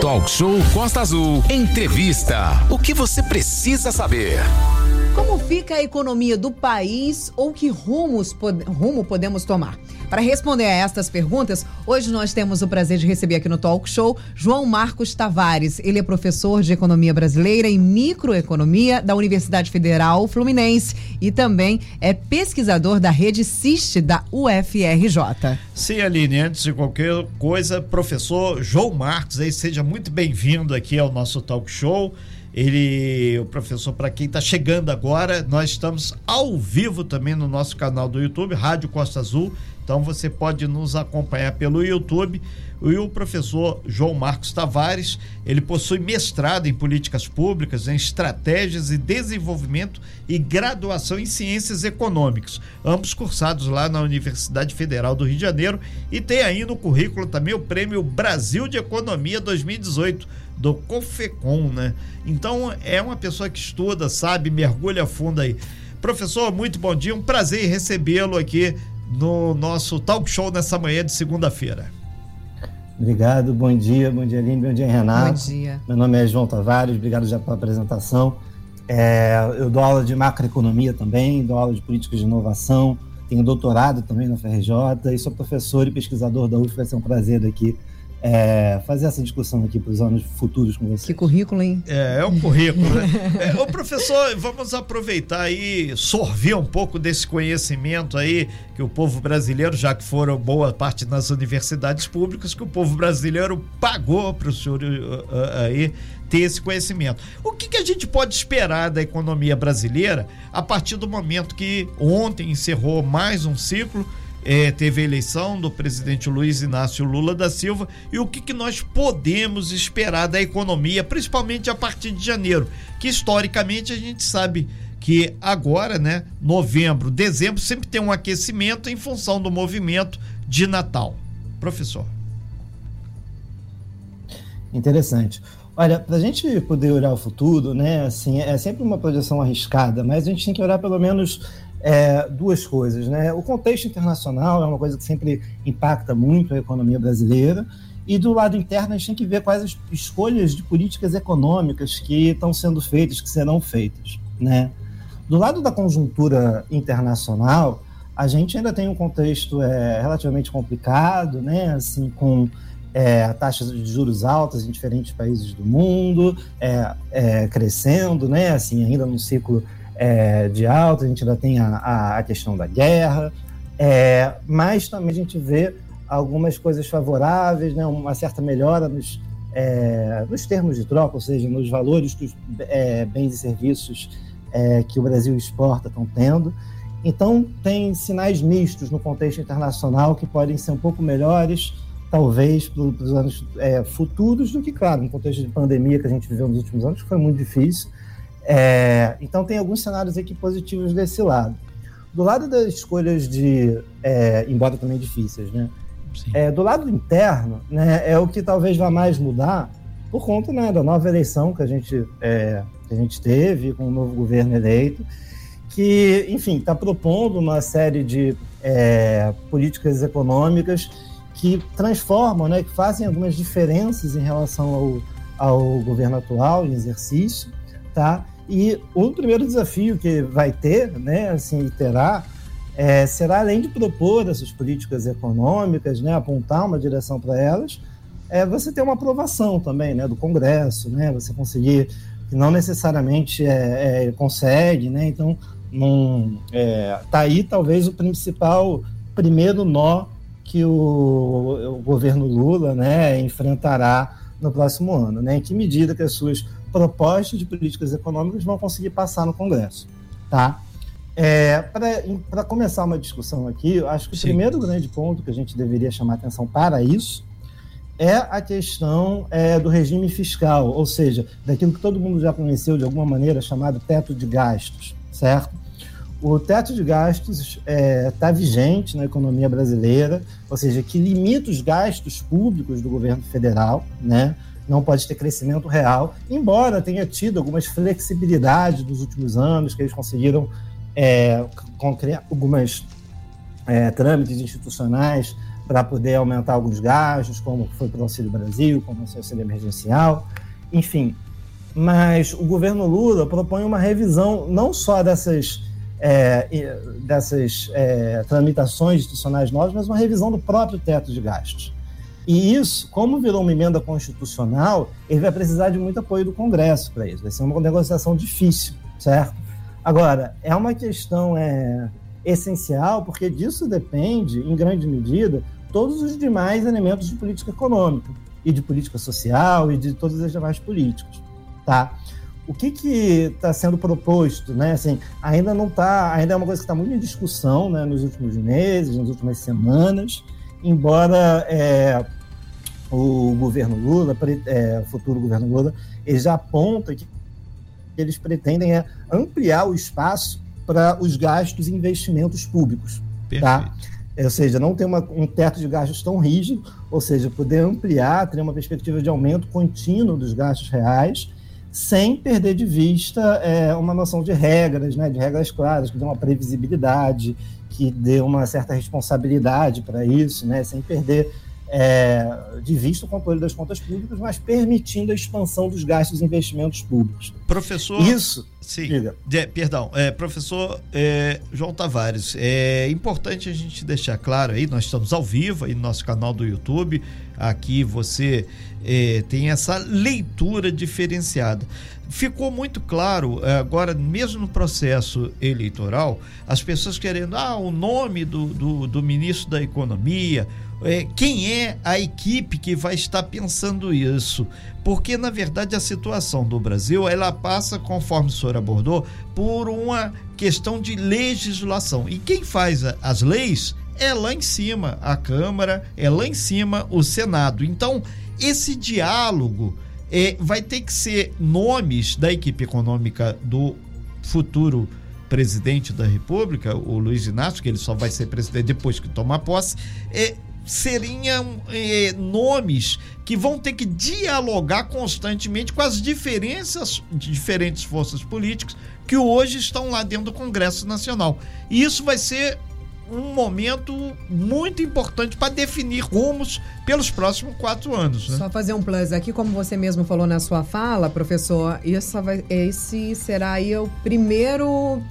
Talk Show Costa Azul. Entrevista. O que você precisa saber? Como fica a economia do país ou que rumos, rumo podemos tomar? Para responder a estas perguntas, hoje nós temos o prazer de receber aqui no Talk Show João Marcos Tavares. Ele é professor de Economia Brasileira e Microeconomia da Universidade Federal Fluminense e também é pesquisador da rede CIST da UFRJ. Sim, Aline, antes de qualquer coisa, professor João Marcos, aí seja muito bem-vindo aqui ao nosso Talk Show. Ele, o professor, para quem está chegando agora, nós estamos ao vivo também no nosso canal do YouTube, Rádio Costa Azul. Então você pode nos acompanhar pelo YouTube. E o professor João Marcos Tavares, ele possui mestrado em políticas públicas, em estratégias e desenvolvimento e graduação em ciências econômicas, ambos cursados lá na Universidade Federal do Rio de Janeiro e tem aí no currículo também o Prêmio Brasil de Economia 2018 do COFECON, né? Então é uma pessoa que estuda, sabe, mergulha fundo aí. Professor, muito bom dia, um prazer recebê-lo aqui no nosso talk show nessa manhã de segunda-feira. Obrigado, bom dia, bom dia Aline, bom dia Renato. Bom dia. Meu nome é João Tavares, obrigado já pela apresentação. É, eu dou aula de macroeconomia também, dou aula de políticas de inovação, tenho doutorado também na FRJ e sou professor e pesquisador da UF, vai ser um prazer aqui é, fazer essa discussão aqui para os anos futuros com você. Que currículo, hein? É, é um currículo. né? é, ô, professor, vamos aproveitar aí, sorver um pouco desse conhecimento aí que o povo brasileiro, já que foram boa parte nas universidades públicas, que o povo brasileiro pagou para o senhor uh, uh, aí ter esse conhecimento. O que, que a gente pode esperar da economia brasileira a partir do momento que ontem encerrou mais um ciclo? É, teve a eleição do presidente Luiz Inácio Lula da Silva e o que, que nós podemos esperar da economia, principalmente a partir de janeiro, que historicamente a gente sabe que agora, né, novembro, dezembro, sempre tem um aquecimento em função do movimento de Natal. Professor. Interessante. Olha, para a gente poder olhar o futuro, né, assim, é sempre uma projeção arriscada, mas a gente tem que olhar pelo menos é, duas coisas. Né? O contexto internacional é uma coisa que sempre impacta muito a economia brasileira, e do lado interno a gente tem que ver quais as escolhas de políticas econômicas que estão sendo feitas, que serão feitas. Né? Do lado da conjuntura internacional, a gente ainda tem um contexto é, relativamente complicado, né? assim, com é, taxas de juros altas em diferentes países do mundo, é, é, crescendo, né? assim, ainda num ciclo é, de alta, a gente ainda tem a, a questão da guerra, é, mas também a gente vê algumas coisas favoráveis, né, uma certa melhora nos, é, nos termos de troca, ou seja, nos valores dos é, bens e serviços é, que o Brasil exporta estão tendo. Então, tem sinais mistos no contexto internacional que podem ser um pouco melhores, talvez, para os anos é, futuros do que, claro, no contexto de pandemia que a gente viveu nos últimos anos, que foi muito difícil. É, então, tem alguns cenários aqui positivos desse lado. Do lado das escolhas de, é, embora também difíceis, né? É, do lado interno, né, é o que talvez vá mais mudar por conta né, da nova eleição que a gente, é, que a gente teve, com o novo governo eleito, que, enfim, está propondo uma série de é, políticas econômicas que transformam, né, que fazem algumas diferenças em relação ao, ao governo atual em exercício, tá? E o primeiro desafio que vai ter, né, assim, terá, é, será além de propor essas políticas econômicas, né, apontar uma direção para elas, é você ter uma aprovação também, né, do Congresso, né, você conseguir que não necessariamente é, é, consegue, né, então não é, tá aí talvez o principal primeiro nó que o, o governo Lula, né, enfrentará no próximo ano, né, em que medida que as suas propostas de políticas econômicas vão conseguir passar no Congresso. Tá? É, para começar uma discussão aqui, eu acho que Sim. o primeiro grande ponto que a gente deveria chamar atenção para isso é a questão é, do regime fiscal, ou seja, daquilo que todo mundo já conheceu de alguma maneira chamado teto de gastos, certo? O teto de gastos está é, tá vigente na economia brasileira, ou seja, que limita os gastos públicos do governo federal, né? Não pode ter crescimento real, embora tenha tido algumas flexibilidades nos últimos anos, que eles conseguiram é, algumas é, trâmites institucionais para poder aumentar alguns gastos, como foi para o Auxílio Brasil, como foi o auxílio emergencial, enfim. Mas o governo Lula propõe uma revisão não só dessas, é, dessas é, tramitações institucionais novas, mas uma revisão do próprio teto de gastos. E isso, como virou uma emenda constitucional, ele vai precisar de muito apoio do Congresso para isso. Vai ser uma negociação difícil, certo? Agora, é uma questão é, essencial, porque disso depende, em grande medida, todos os demais elementos de política econômica e de política social e de todas as demais políticas, tá? O que está sendo proposto, né? Assim, ainda não está, ainda é uma coisa que está muito em discussão, né? Nos últimos meses, nas últimas semanas, embora é, o governo Lula, é, o futuro governo Lula, ele já aponta que eles pretendem é ampliar o espaço para os gastos e investimentos públicos, tá? Perfeito. tá? É, ou seja, não ter uma, um teto de gastos tão rígido, ou seja, poder ampliar, ter uma perspectiva de aumento contínuo dos gastos reais, sem perder de vista é, uma noção de regras, né, de regras claras, que dê uma previsibilidade, que dê uma certa responsabilidade para isso, né, sem perder é, de vista o controle das contas públicas, mas permitindo a expansão dos gastos e investimentos públicos. Professor. Isso. Sim. De, perdão, é, professor é, João Tavares, é importante a gente deixar claro aí, nós estamos ao vivo aí no nosso canal do YouTube. Aqui você é, tem essa leitura diferenciada ficou muito claro é, agora, mesmo no processo eleitoral, as pessoas querendo ah, o nome do, do, do ministro da Economia, é, quem é a equipe que vai estar pensando isso? Porque, na verdade, a situação do Brasil, ela passa, conforme o senhor abordou, por uma questão de legislação. E quem faz as leis é lá em cima a Câmara, é lá em cima o Senado. Então, esse diálogo é, vai ter que ser nomes da equipe econômica do futuro presidente da República, o Luiz Inácio, que ele só vai ser presidente depois que tomar posse, é, seriam eh, nomes que vão ter que dialogar constantemente com as diferenças de diferentes forças políticas que hoje estão lá dentro do Congresso Nacional. E isso vai ser um momento muito importante para definir rumos pelos próximos quatro anos. Né? Só fazer um plus aqui, como você mesmo falou na sua fala, professor, vai, esse será aí o primeiro,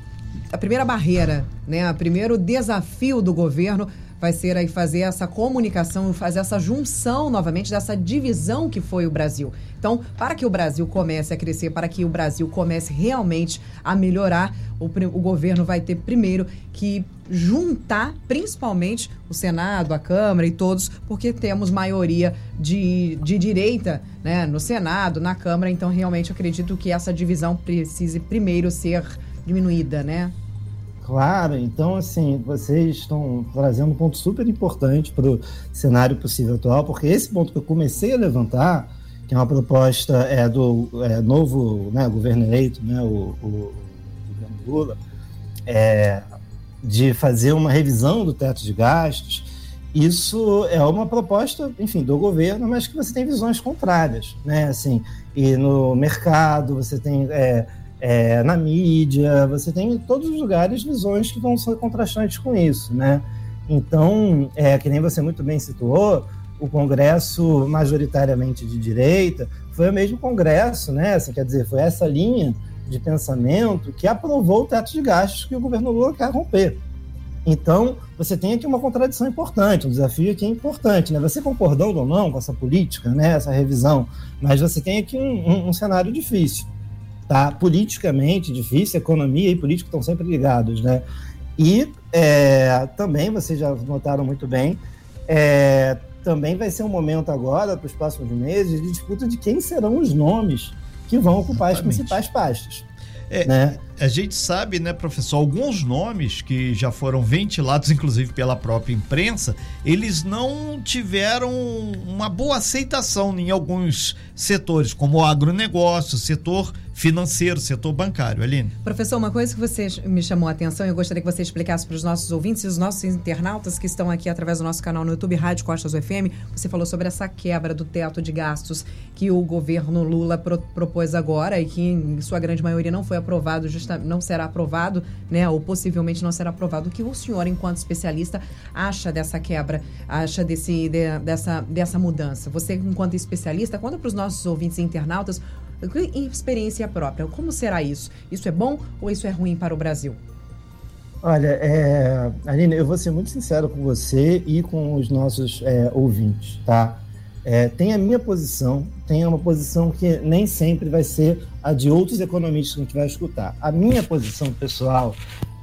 a primeira barreira, né? O primeiro desafio do governo vai ser aí fazer essa comunicação, fazer essa junção novamente dessa divisão que foi o Brasil. Então, para que o Brasil comece a crescer, para que o Brasil comece realmente a melhorar, o, o governo vai ter primeiro que juntar, principalmente o Senado, a Câmara e todos, porque temos maioria de, de direita né, no Senado, na Câmara, então realmente acredito que essa divisão precise primeiro ser diminuída, né? Claro, então assim, vocês estão trazendo um ponto super importante para o cenário possível atual, porque esse ponto que eu comecei a levantar, que é uma proposta é, do é, novo né, governo eleito, né, o, o, o governo Lula, é, de fazer uma revisão do teto de gastos, isso é uma proposta, enfim, do governo, mas que você tem visões contrárias, né? Assim, e no mercado você tem é, é, na mídia, você tem em todos os lugares visões que vão ser contrastantes com isso, né? Então, é, que nem você muito bem situou, o Congresso majoritariamente de direita foi o mesmo Congresso, né? Assim, quer dizer, foi essa linha de pensamento que aprovou o teto de gastos que o governo Lula quer romper. Então, você tem aqui uma contradição importante, um desafio aqui importante, né? Você concordando ou não com essa política, né? Essa revisão, mas você tem aqui um, um, um cenário difícil tá? Politicamente difícil, economia e política estão sempre ligados, né? E é, também, vocês já notaram muito bem, é, também vai ser um momento agora, para os próximos meses, de disputa de quem serão os nomes que vão ocupar Exatamente. as principais pastas. É, né? A gente sabe, né, professor, alguns nomes que já foram ventilados, inclusive pela própria imprensa, eles não tiveram uma boa aceitação em alguns setores, como o agronegócio, setor financeiro, setor bancário. Aline. Professor, uma coisa que você me chamou a atenção e eu gostaria que você explicasse para os nossos ouvintes e os nossos internautas que estão aqui através do nosso canal no YouTube Rádio Costas UFM, você falou sobre essa quebra do teto de gastos que o governo Lula pro, propôs agora e que em sua grande maioria não foi aprovado, não será aprovado, né, ou possivelmente não será aprovado. O que o senhor, enquanto especialista, acha dessa quebra, acha desse, de, dessa, dessa mudança? Você, enquanto especialista, conta para os nossos ouvintes e internautas em experiência própria, como será isso? Isso é bom ou isso é ruim para o Brasil? Olha, é, Aline, eu vou ser muito sincero com você e com os nossos é, ouvintes, tá? É, tem a minha posição, tem uma posição que nem sempre vai ser a de outros economistas que a gente vai escutar. A minha posição pessoal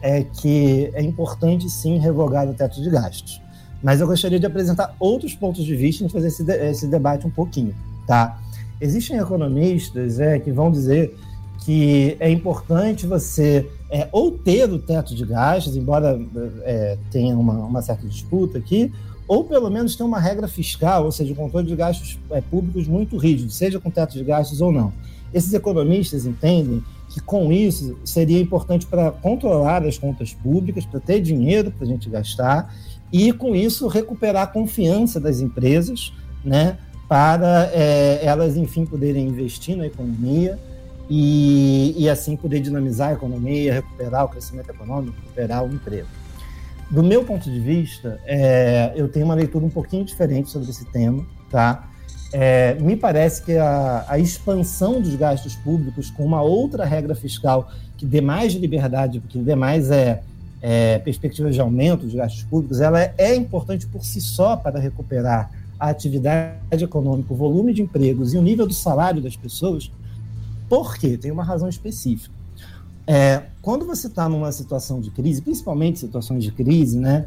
é que é importante sim revogar o teto de gastos. Mas eu gostaria de apresentar outros pontos de vista e fazer esse, esse debate um pouquinho, tá? Existem economistas é, que vão dizer que é importante você é, ou ter o teto de gastos, embora é, tenha uma, uma, certa disputa aqui, ou pelo menos ter uma regra fiscal, ou seja, um controle de gastos é, públicos muito rígido, seja com teto de gastos ou não. Esses economistas entendem que com isso seria importante para controlar as contas públicas, para ter dinheiro para a gente gastar e com isso recuperar a confiança das empresas, né, para é, elas, enfim, poderem investir na economia e, e assim poder dinamizar a economia, recuperar o crescimento econômico, recuperar o emprego. Do meu ponto de vista, é, eu tenho uma leitura um pouquinho diferente sobre esse tema, tá? É, me parece que a, a, expansão dos gastos públicos com uma outra regra fiscal que dê mais liberdade, que dê mais é, é, perspectivas de aumento dos gastos públicos, ela é, é importante por si só para recuperar a atividade econômica, o volume de empregos e o nível do salário das pessoas, por quê? Tem uma razão específica. É, quando você está numa situação de crise, principalmente situações de crise, né,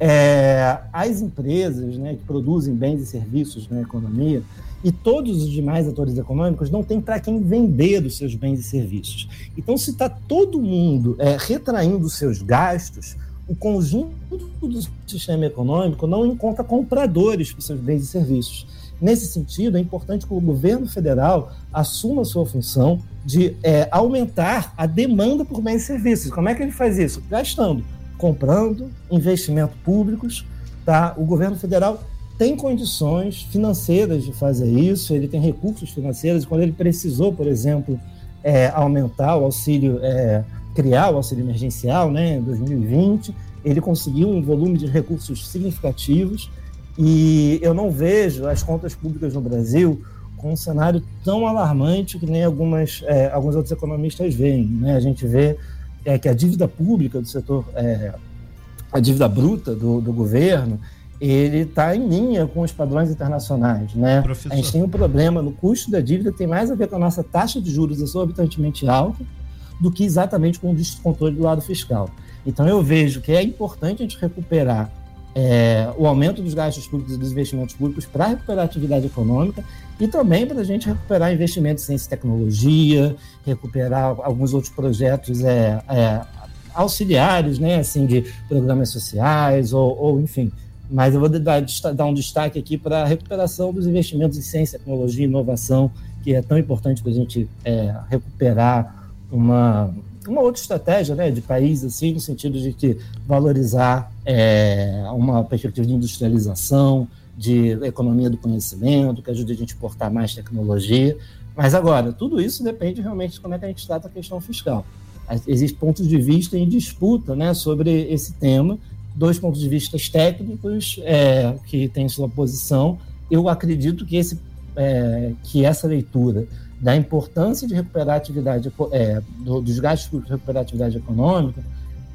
é, as empresas né, que produzem bens e serviços na economia e todos os demais atores econômicos não têm para quem vender os seus bens e serviços. Então, se está todo mundo é, retraindo seus gastos, o conjunto do sistema econômico não encontra compradores para seus bens e serviços. Nesse sentido, é importante que o governo federal assuma a sua função de é, aumentar a demanda por bens e serviços. Como é que ele faz isso? Gastando, comprando, investimentos públicos. Tá? O governo federal tem condições financeiras de fazer isso, ele tem recursos financeiros. Quando ele precisou, por exemplo, é, aumentar o auxílio é, criar o auxílio emergencial, né, em 2020, ele conseguiu um volume de recursos significativos e eu não vejo as contas públicas no Brasil com um cenário tão alarmante que nem algumas, é, alguns outros economistas veem. Né? A gente vê é, que a dívida pública do setor, é, a dívida bruta do, do governo, ele está em linha com os padrões internacionais. Né? A gente tem um problema no custo da dívida, tem mais a ver com a nossa taxa de juros exorbitantemente alta, do que exatamente com o descontrole do lado fiscal. Então, eu vejo que é importante a gente recuperar é, o aumento dos gastos públicos e dos investimentos públicos para recuperar a atividade econômica e também para a gente recuperar investimentos em ciência e tecnologia, recuperar alguns outros projetos é, é, auxiliares, né, assim, de programas sociais ou, ou enfim. Mas eu vou dar, dar um destaque aqui para a recuperação dos investimentos em ciência, tecnologia e inovação, que é tão importante para a gente é, recuperar uma, uma outra estratégia né, de país, assim, no sentido de que valorizar é, uma perspectiva de industrialização, de economia do conhecimento, que ajude a gente a exportar mais tecnologia. Mas agora, tudo isso depende realmente de como é que a gente trata a questão fiscal. Existem pontos de vista em disputa né, sobre esse tema, dois pontos de vista técnicos é, que têm sua posição. Eu acredito que, esse, é, que essa leitura da importância de recuperar a atividade, é, do, dos gastos para recuperar a atividade econômica,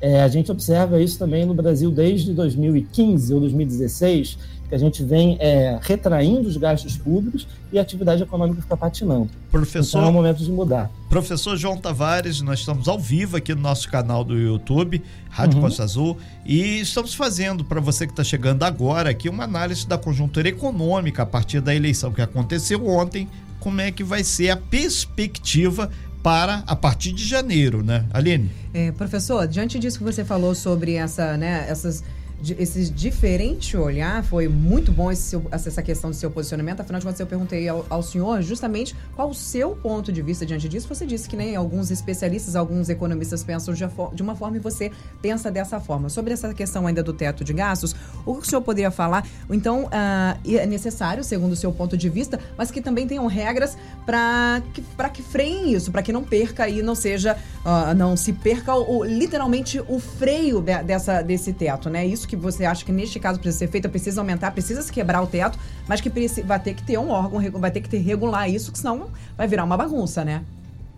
é, a gente observa isso também no Brasil desde 2015 ou 2016, que a gente vem é, retraindo os gastos públicos e a atividade econômica fica patinando. Professor, então é o momento de mudar. Professor João Tavares, nós estamos ao vivo aqui no nosso canal do YouTube, Rádio uhum. Costa Azul, e estamos fazendo para você que está chegando agora aqui uma análise da conjuntura econômica a partir da eleição que aconteceu ontem como é que vai ser a perspectiva para a partir de janeiro, né, Aline? É, professor, diante disso que você falou sobre essa, né, essas esse diferente olhar. Foi muito bom seu, essa questão do seu posicionamento. Afinal de contas, eu perguntei ao, ao, senhor justamente qual o seu ponto de vista diante disso. Você disse que nem alguns especialistas, alguns economistas pensam de, de uma forma e você pensa dessa forma. Sobre essa questão ainda do teto de gastos, o que o senhor poderia falar? Então, uh, é necessário, segundo o seu ponto de vista, mas que também tenham regras para que, que freiem isso, para que não perca e não seja, uh, não se perca o, literalmente o freio de, dessa, desse teto, né? Isso que você acha que neste caso precisa ser feito, precisa aumentar, precisa se quebrar o teto, mas que vai ter que ter um órgão, vai ter que ter regular isso, que senão vai virar uma bagunça, né?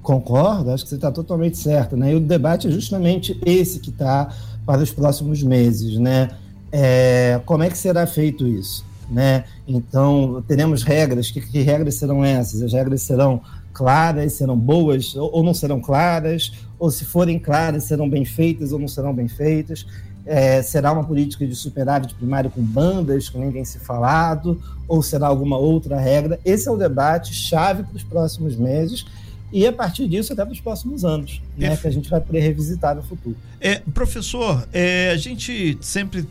Concordo, acho que você está totalmente certo, né? E o debate é justamente esse que está para os próximos meses, né? É, como é que será feito isso, né? Então, teremos regras, que, que regras serão essas? As regras serão claras, serão boas ou, ou não serão claras, ou se forem claras, serão bem feitas ou não serão bem feitas. É, será uma política de superávit primário com bandas, que nem tem se falado, ou será alguma outra regra? Esse é o debate chave para os próximos meses e a partir disso até para os próximos anos, né, que a gente vai poder revisitar no futuro. É, professor, é, a gente sempre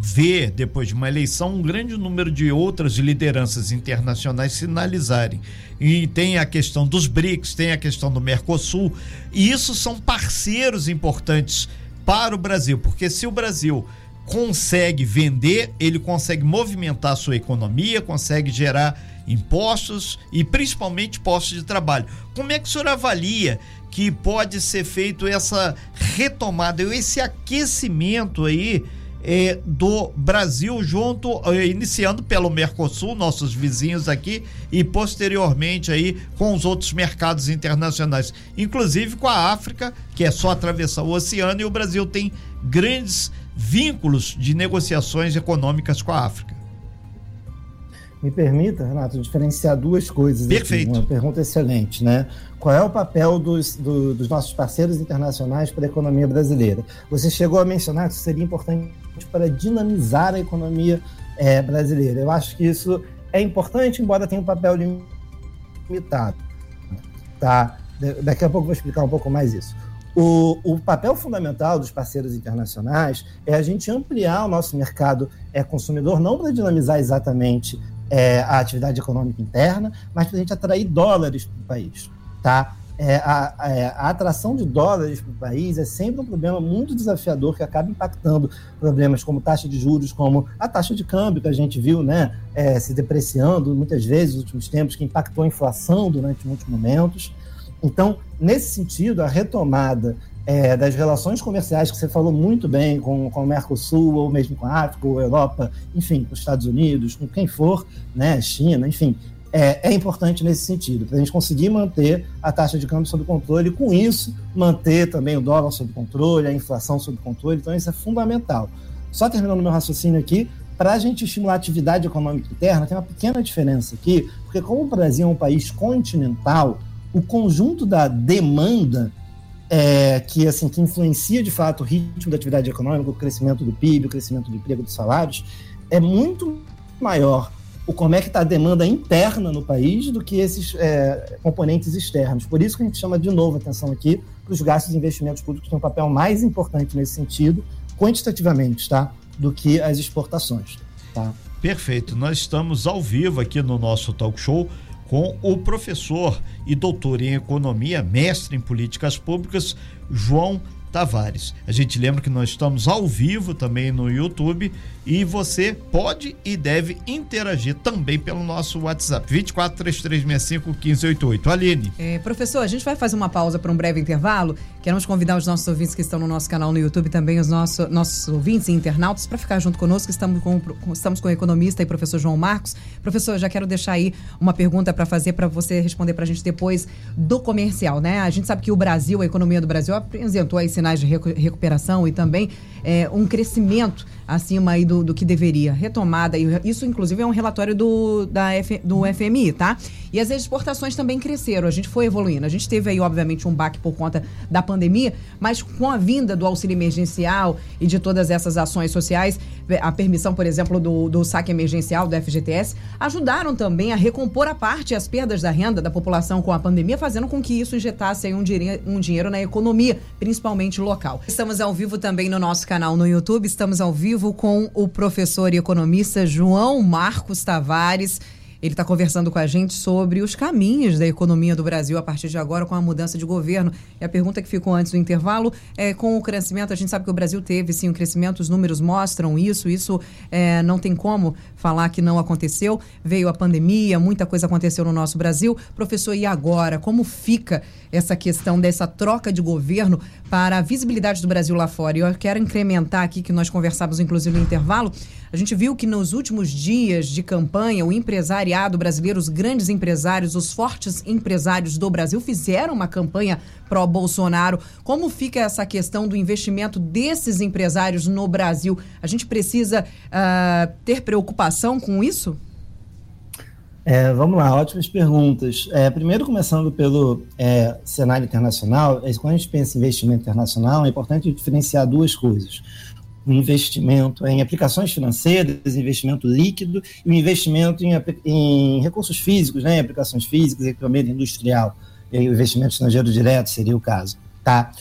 vê, depois de uma eleição, um grande número de outras lideranças internacionais sinalizarem. E tem a questão dos BRICS, tem a questão do Mercosul, e isso são parceiros importantes para o Brasil, porque se o Brasil consegue vender, ele consegue movimentar a sua economia, consegue gerar impostos e principalmente postos de trabalho. Como é que o senhor avalia que pode ser feito essa retomada, esse aquecimento aí é, do Brasil junto, é, iniciando pelo Mercosul, nossos vizinhos aqui, e posteriormente aí com os outros mercados internacionais, inclusive com a África, que é só atravessar o oceano, e o Brasil tem grandes vínculos de negociações econômicas com a África. Me permita, Renato, diferenciar duas coisas. Perfeito. Aqui. Uma pergunta excelente, né? Qual é o papel dos, do, dos nossos parceiros internacionais para a economia brasileira? Você chegou a mencionar que isso seria importante para dinamizar a economia é, brasileira. Eu acho que isso é importante, embora tenha um papel limitado. Tá? Daqui a pouco eu vou explicar um pouco mais isso. O, o, papel fundamental dos parceiros internacionais é a gente ampliar o nosso mercado é, consumidor, não para dinamizar exatamente é, a atividade econômica interna, mas para a gente atrair dólares para o país. Tá? É, a, a, é, a, atração de dólares para o país é sempre um problema muito desafiador que acaba impactando problemas como taxa de juros, como a taxa de câmbio que a gente viu né, é, se depreciando muitas vezes nos últimos tempos, que impactou a inflação durante muitos momentos. Então, nesse sentido, a retomada é, das relações comerciais que você falou muito bem com, com o Mercosul, ou mesmo com a África, ou Europa, enfim, com os Estados Unidos, com quem for, né, China, enfim, é, é importante nesse sentido, para a gente conseguir manter a taxa de câmbio sob controle e, com isso, manter também o dólar sob controle, a inflação sob controle. Então, isso é fundamental. Só terminando meu raciocínio aqui, para a gente estimular a atividade econômica interna, tem uma pequena diferença aqui, porque como o Brasil é um país continental, o conjunto da demanda é, que assim que influencia de fato o ritmo da atividade econômica, o crescimento do PIB, o crescimento do emprego, dos salários, é muito maior o como é que está a demanda interna no país do que esses é, componentes externos. Por isso que a gente chama de novo atenção aqui para os gastos e investimentos públicos que têm um papel mais importante nesse sentido, quantitativamente, tá? Do que as exportações. Tá? Perfeito. Nós estamos ao vivo aqui no nosso talk show com o professor e doutor em economia, mestre em políticas públicas, João Tavares. A gente lembra que nós estamos ao vivo também no YouTube e você pode e deve interagir também pelo nosso WhatsApp 243365 1588. Aline. É, professor, a gente vai fazer uma pausa para um breve intervalo. Queremos convidar os nossos ouvintes que estão no nosso canal no YouTube também, os nossos, nossos ouvintes e internautas, para ficar junto conosco. Estamos com, estamos com o economista e professor João Marcos. Professor, já quero deixar aí uma pergunta para fazer para você responder para a gente depois do comercial, né? A gente sabe que o Brasil, a economia do Brasil, apresentou aí sinais de recuperação e também é, um crescimento acima aí do, do que deveria. Retomada, isso inclusive é um relatório do, da F, do FMI, tá? E as exportações também cresceram, a gente foi evoluindo. A gente teve aí, obviamente, um baque por conta da pandemia, mas com a vinda do auxílio emergencial e de todas essas ações sociais, a permissão, por exemplo, do, do saque emergencial do FGTS, ajudaram também a recompor a parte as perdas da renda da população com a pandemia, fazendo com que isso injetasse um, dinheiro, um dinheiro na economia, principalmente local. Estamos ao vivo também no nosso canal no YouTube, estamos ao vivo com o professor e economista João Marcos Tavares. Ele está conversando com a gente sobre os caminhos da economia do Brasil a partir de agora com a mudança de governo. E a pergunta que ficou antes do intervalo é com o crescimento, a gente sabe que o Brasil teve sim um crescimento, os números mostram isso, isso é, não tem como falar que não aconteceu. Veio a pandemia, muita coisa aconteceu no nosso Brasil. Professor, e agora? Como fica essa questão dessa troca de governo para a visibilidade do Brasil lá fora? E eu quero incrementar aqui, que nós conversávamos inclusive no intervalo, a gente viu que nos últimos dias de campanha, o empresariado brasileiro, os grandes empresários, os fortes empresários do Brasil fizeram uma campanha pró-Bolsonaro. Como fica essa questão do investimento desses empresários no Brasil? A gente precisa uh, ter preocupação com isso? É, vamos lá, ótimas perguntas. É, primeiro, começando pelo é, cenário internacional, é, quando a gente pensa em investimento internacional, é importante diferenciar duas coisas investimento em aplicações financeiras, investimento líquido e o investimento em, em recursos físicos, né, em aplicações físicas, equipamento industrial, e o investimento estrangeiro direto seria o caso. Tá?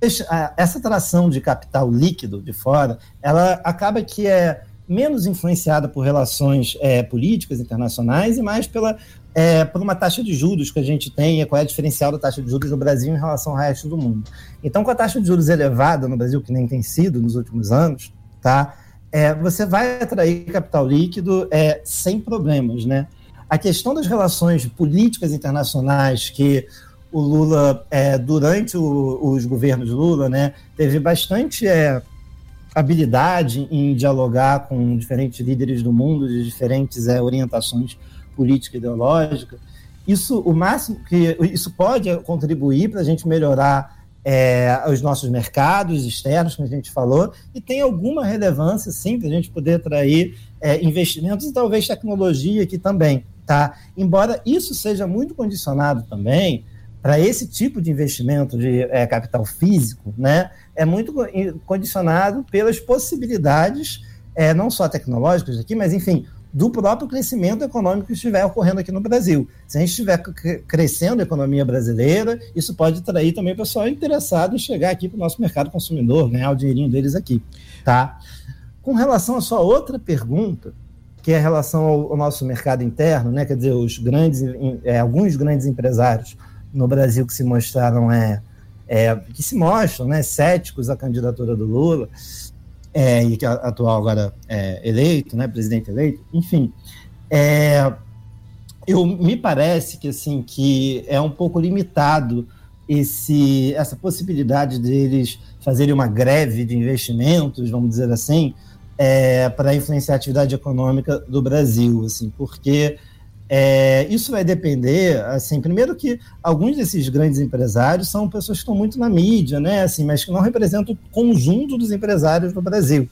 Essa atração de capital líquido de fora, ela acaba que é menos influenciada por relações é, políticas internacionais e mais pela é, por uma taxa de juros que a gente tem e qual é a diferencial da taxa de juros no Brasil em relação ao resto do mundo. Então, com a taxa de juros elevada no Brasil, que nem tem sido nos últimos anos, tá? É, você vai atrair capital líquido é, sem problemas, né? A questão das relações políticas internacionais que o Lula, é, durante o, os governos Lula, né, teve bastante é, habilidade em dialogar com diferentes líderes do mundo de diferentes é, orientações política ideológica, isso o máximo que isso pode contribuir para a gente melhorar é, os nossos mercados externos, como a gente falou, e tem alguma relevância, sim, para a gente poder atrair é, investimentos e talvez tecnologia aqui também, tá? Embora isso seja muito condicionado também para esse tipo de investimento de é, capital físico, né? É muito condicionado pelas possibilidades, é, não só tecnológicas aqui, mas enfim, do próprio crescimento econômico que estiver ocorrendo aqui no Brasil. Se a gente estiver crescendo a economia brasileira, isso pode atrair também o pessoal interessado em chegar aqui para o nosso mercado consumidor, ganhar o dinheirinho deles aqui. Tá? Com relação à sua outra pergunta, que é em relação ao, nosso mercado interno, né? quer dizer, os grandes, é, alguns grandes empresários no Brasil que se mostraram é, é, que se mostram né, céticos à candidatura do Lula, é, e que atual agora é eleito, né, presidente eleito, enfim, é, eu me parece que assim que é um pouco limitado esse essa possibilidade deles fazerem uma greve de investimentos, vamos dizer assim, é, para influenciar a atividade econômica do Brasil, assim, porque é, isso vai depender, assim, primeiro que alguns desses grandes empresários são pessoas que estão muito na mídia, né, assim, mas que não representam o conjunto dos empresários no Brasil.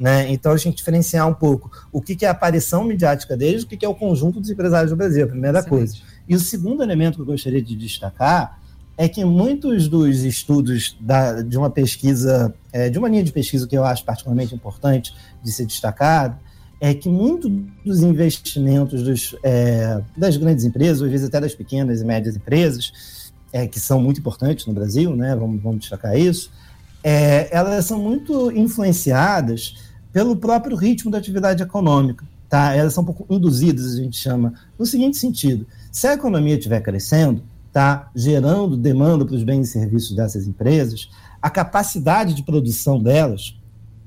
Né? Então a gente diferenciar um pouco o que, que é a aparição midiática deles, o que, que é o conjunto dos empresários do Brasil, a primeira Excelente. coisa. E o segundo elemento que eu gostaria de destacar é que muitos dos estudos da, de uma pesquisa, é, de uma linha de pesquisa que eu acho particularmente importante de ser destacado, é que muito dos investimentos dos, é, das grandes empresas, às vezes até das pequenas e médias empresas, é, que são muito importantes no Brasil, né, vamos, vamos destacar isso, é, elas são muito influenciadas pelo próprio ritmo da atividade econômica. Tá? Elas são um pouco induzidas, a gente chama, no seguinte sentido: se a economia estiver crescendo, tá gerando demanda para os bens e serviços dessas empresas, a capacidade de produção delas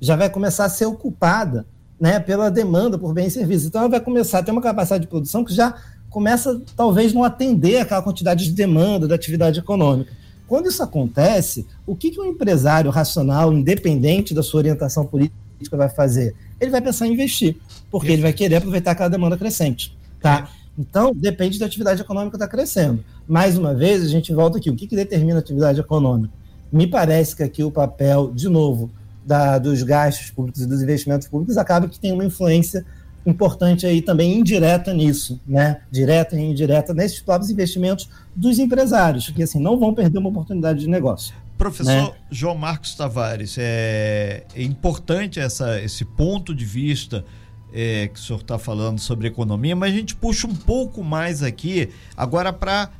já vai começar a ser ocupada né, pela demanda por bens e serviços. Então, ela vai começar a ter uma capacidade de produção que já começa, talvez, não atender aquela quantidade de demanda da atividade econômica. Quando isso acontece, o que, que um empresário racional, independente da sua orientação política, vai fazer? Ele vai pensar em investir, porque ele vai querer aproveitar aquela demanda crescente. Tá? Então, depende da atividade econômica que está crescendo. Mais uma vez, a gente volta aqui. O que, que determina a atividade econômica? Me parece que aqui o papel, de novo, da, dos gastos públicos e dos investimentos públicos acaba que tem uma influência importante aí também indireta nisso, né? Direta e indireta nesses próprios investimentos dos empresários, que assim não vão perder uma oportunidade de negócio. Professor né? João Marcos Tavares, é, é, importante essa, esse ponto de vista é, que o senhor está falando sobre economia, mas a gente puxa um pouco mais aqui agora para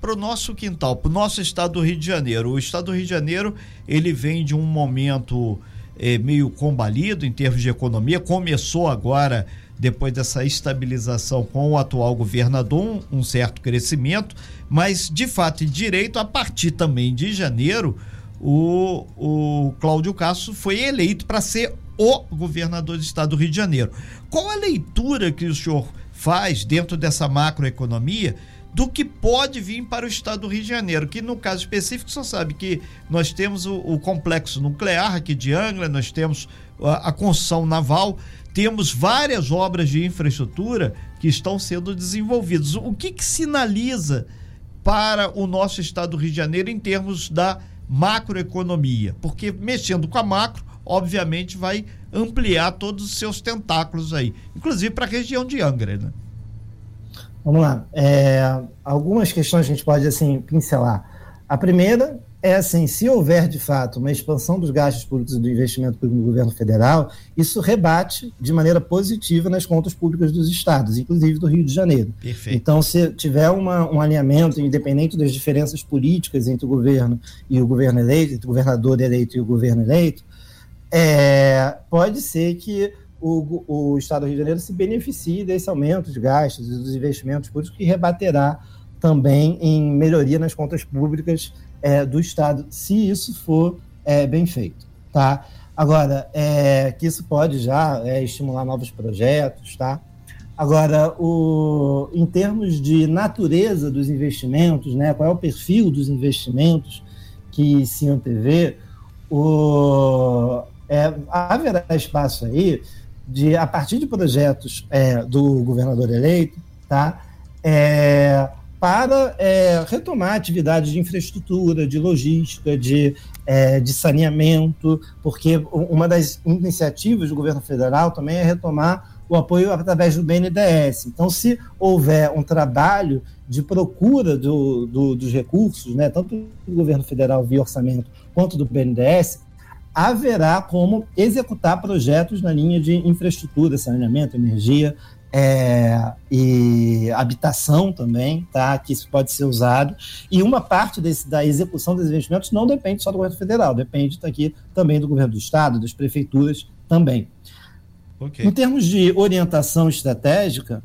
para o nosso quintal, para o nosso estado do Rio de Janeiro. O estado do Rio de Janeiro ele vem de um momento é, meio combalido em termos de economia. Começou agora, depois dessa estabilização com o atual governador, um, um certo crescimento, mas de fato e direito, a partir também de janeiro, o, o Cláudio Castro foi eleito para ser o governador do estado do Rio de Janeiro. Qual a leitura que o senhor faz dentro dessa macroeconomia do que pode vir para o estado do Rio de Janeiro, que no caso específico só sabe que nós temos o, o complexo nuclear aqui de Angra, nós temos a, a, construção naval, temos várias obras de infraestrutura que estão sendo desenvolvidas. O que, que sinaliza para o nosso estado do Rio de Janeiro em termos da macroeconomia? Porque mexendo com a macro, obviamente vai ampliar todos os seus tentáculos aí, inclusive para a região de Angra, né? Vamos lá. É, algumas questões a gente pode assim pincelar. A primeira é assim, se houver de fato uma expansão dos gastos públicos e do investimento público no governo federal, isso rebate de maneira positiva nas contas públicas dos estados, inclusive do Rio de Janeiro. Perfeito. Então, se tiver uma, um alinhamento, independente das diferenças políticas entre o governo e o governo eleito, entre o governador eleito e o governo eleito, é, pode ser que o, o Estado do Rio de Janeiro se beneficie desse aumento de gastos e dos investimentos públicos que rebaterá também em melhoria nas contas públicas é, do Estado, se isso for é, bem feito. Tá? Agora, é, que isso pode já é, estimular novos projetos, tá? Agora, o, em termos de natureza dos investimentos, né, qual é o perfil dos investimentos que se antevê, o, é, haverá espaço aí de, a partir de projetos é, do governador eleito, tá? É, para é, retomar atividades de infraestrutura, de logística, de, é, de saneamento, porque uma das iniciativas do governo federal também é retomar o apoio através do BNDES. Então, se houver um trabalho de procura do, do, dos recursos, né, tanto do governo federal via orçamento quanto do BNDES, haverá como executar projetos na linha de infraestrutura, saneamento, energia é, e habitação também, tá? que isso pode ser usado. E uma parte desse, da execução dos investimentos não depende só do governo federal, depende daqui também do governo do estado, das prefeituras também. Okay. Em termos de orientação estratégica,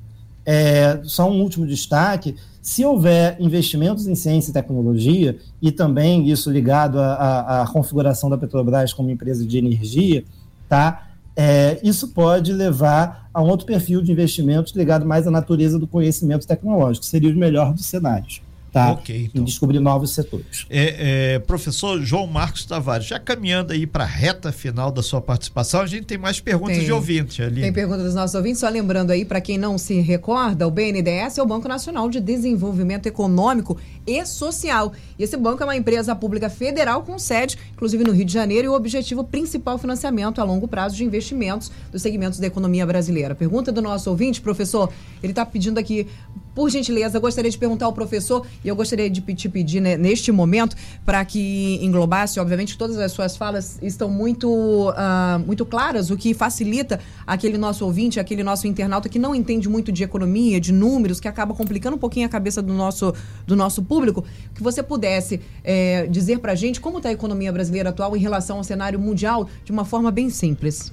é, só um último destaque: se houver investimentos em ciência e tecnologia, e também isso ligado à, configuração da Petrobras como empresa de energia, tá? É, isso pode levar a um outro perfil de investimentos ligado mais à natureza do conhecimento tecnológico, seria o melhor dos cenários tá? Okay, então. Em descobrir novos setores. É, é, professor João Marcos Tavares, já caminhando aí para a reta final da sua participação, a gente tem mais perguntas tem, de ouvintes ali. Tem perguntas dos nossos ouvintes, só lembrando aí, para quem não se recorda, o BNDES é o Banco Nacional de Desenvolvimento Econômico e Social. E esse banco é uma empresa pública federal com sede, inclusive no Rio de Janeiro, e o objetivo principal é financiamento a longo prazo de investimentos dos segmentos da economia brasileira. Pergunta do nosso ouvinte, professor, ele está pedindo aqui, por gentileza, gostaria de perguntar ao professor e eu gostaria de te pedir, né, neste momento, para que englobasse, obviamente, todas as suas falas estão muito, uh, muito claras, o que facilita aquele nosso ouvinte, aquele nosso internauta que não entende muito de economia, de números, que acaba complicando um pouquinho a cabeça do nosso, do nosso público, que você pudesse é, dizer para a gente como está a economia brasileira atual em relação ao cenário mundial de uma forma bem simples.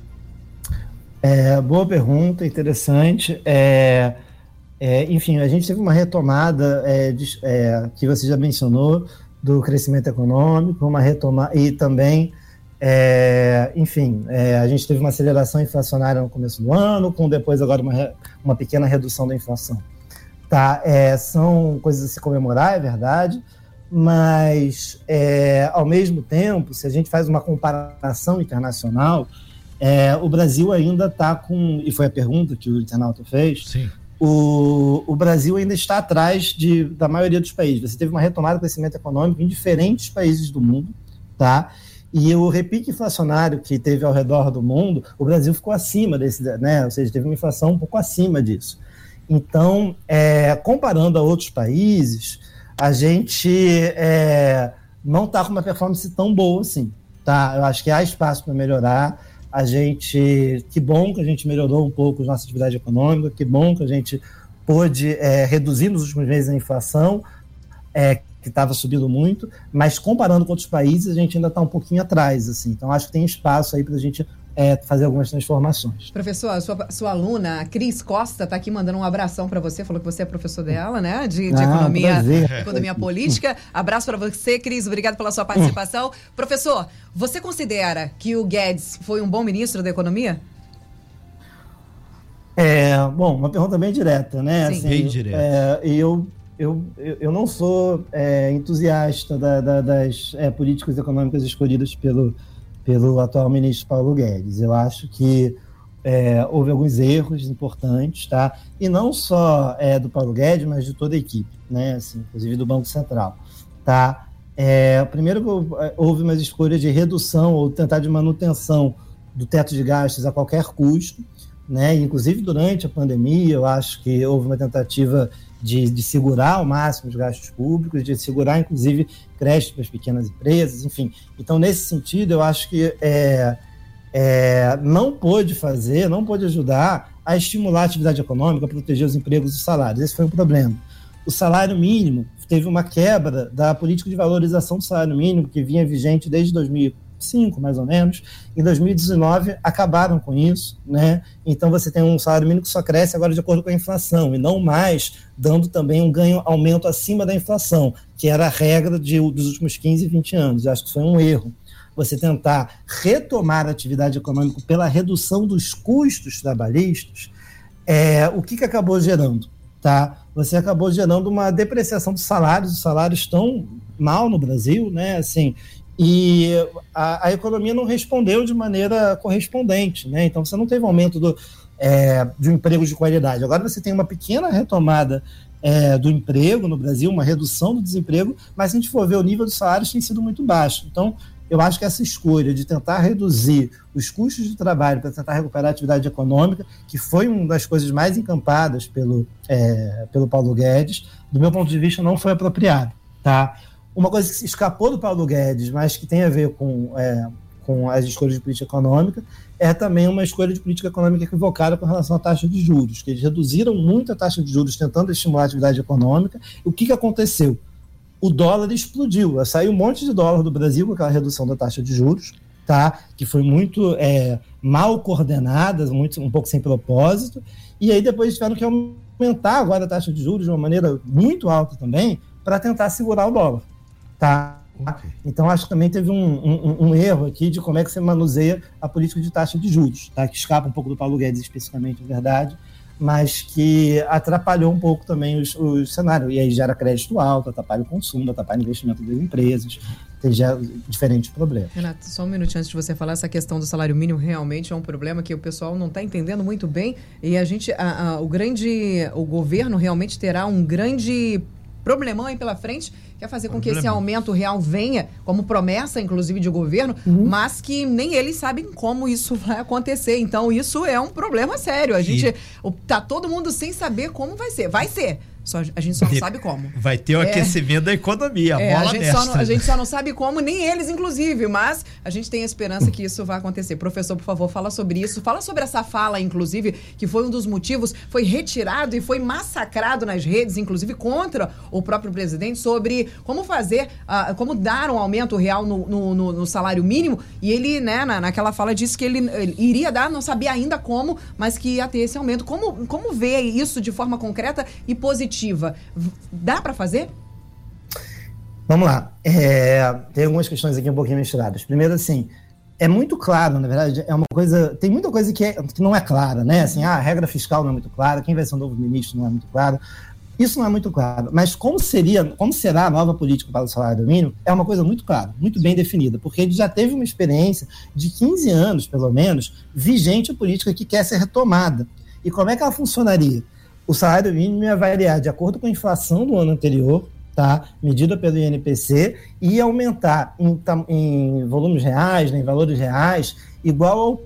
É, boa pergunta, interessante. É, é, enfim, a gente teve uma retomada é, de, é, que você já mencionou do crescimento econômico, uma retomada e também, é, enfim, é, a gente teve uma aceleração inflacionária no começo do ano, com depois agora uma, uma pequena redução da inflação. Tá, é, são coisas a se comemorar, é verdade, mas ao mesmo tempo, se a gente faz uma comparação internacional, o Brasil ainda está com, e foi a pergunta que o internauta fez, Sim o, o Brasil ainda está atrás de, da maioria dos países. Você teve uma retomada do crescimento econômico em diferentes países do mundo, tá? E o repique inflacionário que teve ao redor do mundo, o Brasil ficou acima desse, né? Ou seja, teve uma inflação um pouco acima disso. Então, é, comparando a outros países, a gente é, não está com uma performance tão boa assim, tá? Eu acho que há espaço para melhorar a gente, que bom que a gente melhorou um pouco a nossa atividade econômica, que bom que a gente pôde é, reduzir nos últimos meses a inflação, é, que estava subindo muito, mas comparando com outros países, a gente ainda está um pouquinho atrás. Assim. Então, acho que tem espaço aí para a gente é, fazer algumas transformações. Professor, a sua, sua aluna, a Cris Costa, está aqui mandando um abração para você, falou que você é professor dela, né? De, de ah, economia, economia política. Abraço para você, Cris, obrigado pela sua participação. Professor, você considera que o Guedes foi um bom ministro da economia? É, bom, uma pergunta bem direta, né? Sim. Assim, bem direta. É, eu, eu, eu não sou é, entusiasta da, da, das é, políticas econômicas escolhidas pelo, pelo atual ministro Paulo Guedes. Eu acho que é, houve alguns erros importantes, tá? E não só é, do Paulo Guedes, mas de toda a equipe, né? Assim, inclusive do Banco Central, tá? É, primeiro, houve uma escolha de redução ou tentar de manutenção do teto de gastos a qualquer custo, né? Inclusive durante a pandemia, eu acho que houve uma tentativa de, de segurar ao máximo os gastos públicos, de segurar, inclusive, crédito para as pequenas empresas, enfim. Então, nesse sentido, eu acho que é, é, não pôde fazer, não pôde ajudar a estimular a atividade econômica, proteger os empregos e os salários. Esse foi um problema. O salário mínimo teve uma quebra da política de valorização do salário mínimo que vinha vigente desde 2000 5, mais ou menos. Em 2019, acabaram com isso, né? Então você tem um salário mínimo que só cresce agora de acordo com a inflação, e não mais dando também um ganho, aumento acima da inflação, que era a regra de, dos últimos 15, 20 anos. Eu acho que foi um erro. Você tentar retomar a atividade econômica pela redução dos custos trabalhistas, é, o que, que acabou gerando? Tá? Você acabou gerando uma depreciação dos salários, os salários estão mal no Brasil, né? Assim, e a, a, economia não respondeu de maneira correspondente, né? Então você não teve aumento do, é, de um emprego de qualidade. Agora você tem uma pequena retomada é, do emprego no Brasil, uma redução do desemprego, mas se a gente for ver o nível dos salários tem sido muito baixo. Então eu acho que essa escolha de tentar reduzir os custos de trabalho para tentar recuperar a atividade econômica, que foi uma das coisas mais encampadas pelo, é, pelo Paulo Guedes, do meu ponto de vista não foi apropriado, tá? Uma coisa que escapou do Paulo Guedes, mas que tem a ver com, é, com as escolhas de política econômica, é também uma escolha de política econômica equivocada com relação à taxa de juros, que eles reduziram muito a taxa de juros tentando estimular a atividade econômica. O que, que aconteceu? O dólar explodiu, saiu um monte de dólar do Brasil com aquela redução da taxa de juros, tá? que foi muito é, mal coordenada, muito, um pouco sem propósito, e aí depois tiveram que aumentar agora a taxa de juros de uma maneira muito alta também, para tentar segurar o dólar. Tá? Okay. Então, acho que também teve um, um, um, erro aqui de como é que você manuseia a política de taxa de juros, tá? que escapa um pouco do Paulo Guedes especificamente, é verdade, mas que atrapalhou um pouco também os, os cenários. E aí gera crédito alto, atrapalha o consumo, atrapalha o investimento das empresas, tem já diferentes problemas. Renato, só um minutinho antes de você falar, essa questão do salário mínimo realmente é um problema que o pessoal não está entendendo muito bem e a gente, a, a, o grande, o governo realmente terá um grande problemão aí pela frente quer fazer com que esse aumento real venha, como promessa, inclusive, de governo, uhum. mas que nem eles sabem como isso vai acontecer. Então, isso é um problema sério. A gente. E... Tá todo mundo sem saber como vai ser. Vai ser. Só, a gente só não sabe como. Vai ter o é, aquecimento da economia, a é, bola a gente, não, a gente só não sabe como, nem eles, inclusive, mas a gente tem a esperança que isso vai acontecer. Professor, por favor, fala sobre isso. Fala sobre essa fala, inclusive, que foi um dos motivos, foi retirado e foi massacrado nas redes, inclusive contra o próprio presidente, sobre como fazer, uh, como dar um aumento real no, no, no, no salário mínimo. E ele, né, na, naquela fala, disse que ele, ele, iria dar, não sabia ainda como, mas que ia ter esse aumento. Como, como ver isso de forma concreta e positiva? Dá para fazer? Vamos lá. É, tem algumas questões aqui um pouquinho misturadas. Primeiro, assim, é muito claro, na verdade, é uma coisa. Tem muita coisa que, é, que não é clara, né? Assim, ah, a regra fiscal não é muito clara, quem vai ser o novo ministro não é muito claro. Isso não é muito claro. Mas como seria, como será a nova política para o salário mínimo, é uma coisa muito clara, muito bem definida, porque ele já teve uma experiência de 15 anos, pelo menos, vigente a política que quer ser retomada. E como é que ela funcionaria? O salário mínimo ia variar de acordo com a inflação do ano anterior, tá? medida pelo INPC, e aumentar em, em volumes reais, né, em valores reais, igual ao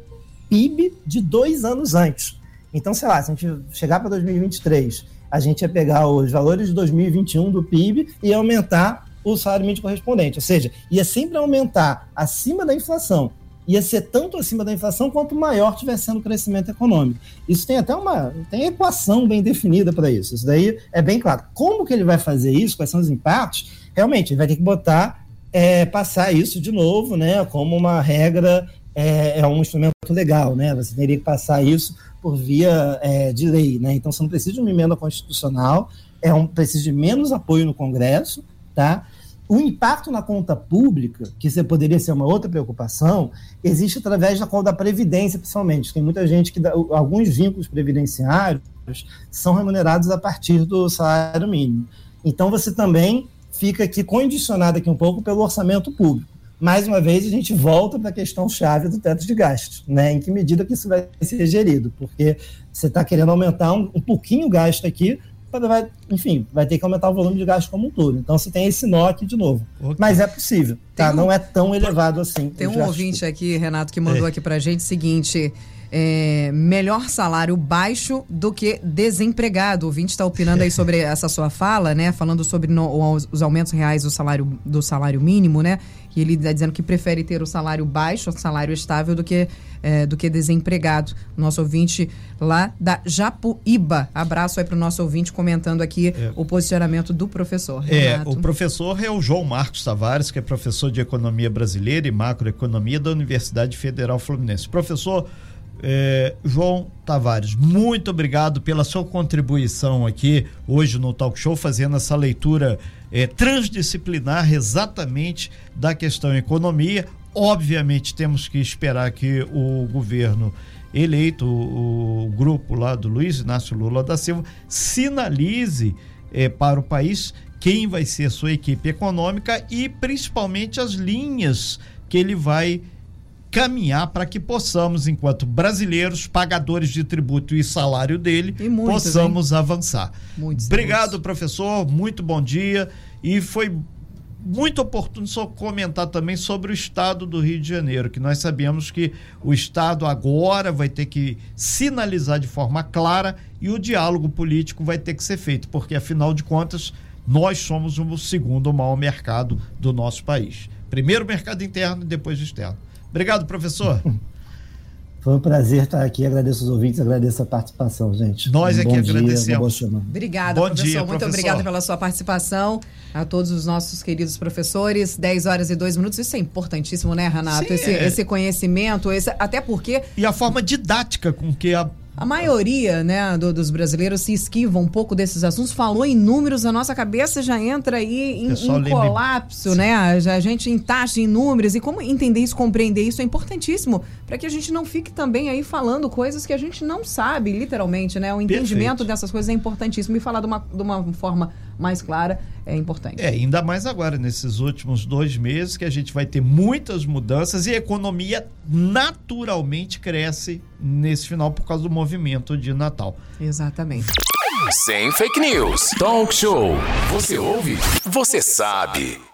PIB de dois anos antes. Então, sei lá, se a gente chegar para 2023, a gente ia pegar os valores de 2021 do PIB e aumentar o salário mínimo correspondente. Ou seja, ia sempre aumentar acima da inflação ia ser tanto acima da inflação quanto maior tiver sendo o crescimento econômico. Isso tem até uma tem equação bem definida para isso. Isso daí é bem claro. Como que ele vai fazer isso? Quais são os impactos? Realmente, ele vai ter que botar, é, passar isso de novo, né? Como uma regra, é, é, um instrumento legal, né? Você teria que passar isso por via é, de lei, né? Então você não precisa de uma emenda constitucional, é um precisa de menos apoio no Congresso, tá? O impacto na conta pública, que poderia ser uma outra preocupação, existe através da, da previdência, principalmente. Tem muita gente que dá, alguns vínculos previdenciários são remunerados a partir do salário mínimo. Então você também fica aqui condicionado aqui um pouco pelo orçamento público. Mais uma vez, a gente volta para a questão chave do teto de gastos, né? Em que medida que isso vai ser gerido? Porque você está querendo aumentar um, um pouquinho o gasto aqui, vai, enfim, vai ter que aumentar o volume de gasto como um todo. Então você tem esse nó aqui de novo. Okay. Mas é possível, tá? Um... Não é tão elevado assim. Tem um ouvinte aqui, Renato, que mandou é. aqui pra gente o seguinte. É, melhor salário baixo do que desempregado. O ouvinte está opinando aí sobre essa sua fala, né? Falando sobre no, os aumentos reais do salário, do salário mínimo, né? E ele está dizendo que prefere ter o salário baixo, o salário estável, do que, é, do que desempregado. Nosso ouvinte lá da Japuíba. Abraço aí para o nosso ouvinte comentando aqui é. o posicionamento do professor. É, Renato. É, o professor é o João Marcos Tavares, que é professor de Economia Brasileira e Macroeconomia da Universidade Federal Fluminense. Professor é, João Tavares, muito obrigado pela sua contribuição aqui hoje no Talk Show, fazendo essa leitura é, transdisciplinar exatamente da questão economia. Obviamente, temos que esperar que o governo eleito, o, o grupo lá do Luiz Inácio Lula da Silva, sinalize é, para o país quem vai ser sua equipe econômica e principalmente as linhas que ele vai caminhar para que possamos, enquanto brasileiros, pagadores de tributo e salário dele, e muitos, possamos hein? avançar. Muitos, Obrigado, muitos. professor. Muito bom dia. E foi muito oportuno só comentar também sobre o estado do Rio de Janeiro, que nós sabemos que o estado agora vai ter que sinalizar de forma clara e o diálogo político vai ter que ser feito, porque afinal de contas nós somos o segundo maior mercado do nosso país. Primeiro mercado interno e depois externo. Obrigado, professor. Foi um prazer estar aqui. Agradeço os ouvintes, agradeço a participação, gente. Nós um aqui agradecemos. Obrigada, professor. Dia, Muito obrigada pela sua participação. A todos os nossos queridos professores. 10 horas e 2 minutos. Isso é importantíssimo, né, Renato? Sim, esse, é. esse conhecimento, esse, até porque. E a forma didática com que a a maioria né, do, dos brasileiros se esquiva um pouco desses assuntos. Falou em números, a nossa cabeça já entra aí em, em colapso, né? Já, a gente em taxa, em números. E como entender isso, compreender isso é importantíssimo para que a gente não fique também aí falando coisas que a gente não sabe, literalmente, né? O entendimento Perfeito. dessas coisas é importantíssimo. E falar de uma, de uma forma mais clara é importante. É, ainda mais agora, nesses últimos dois meses, que a gente vai ter muitas mudanças e a economia naturalmente cresce nesse final por causa do movimento de Natal. Exatamente. Sem fake news. Talk show. Você ouve? Você sabe.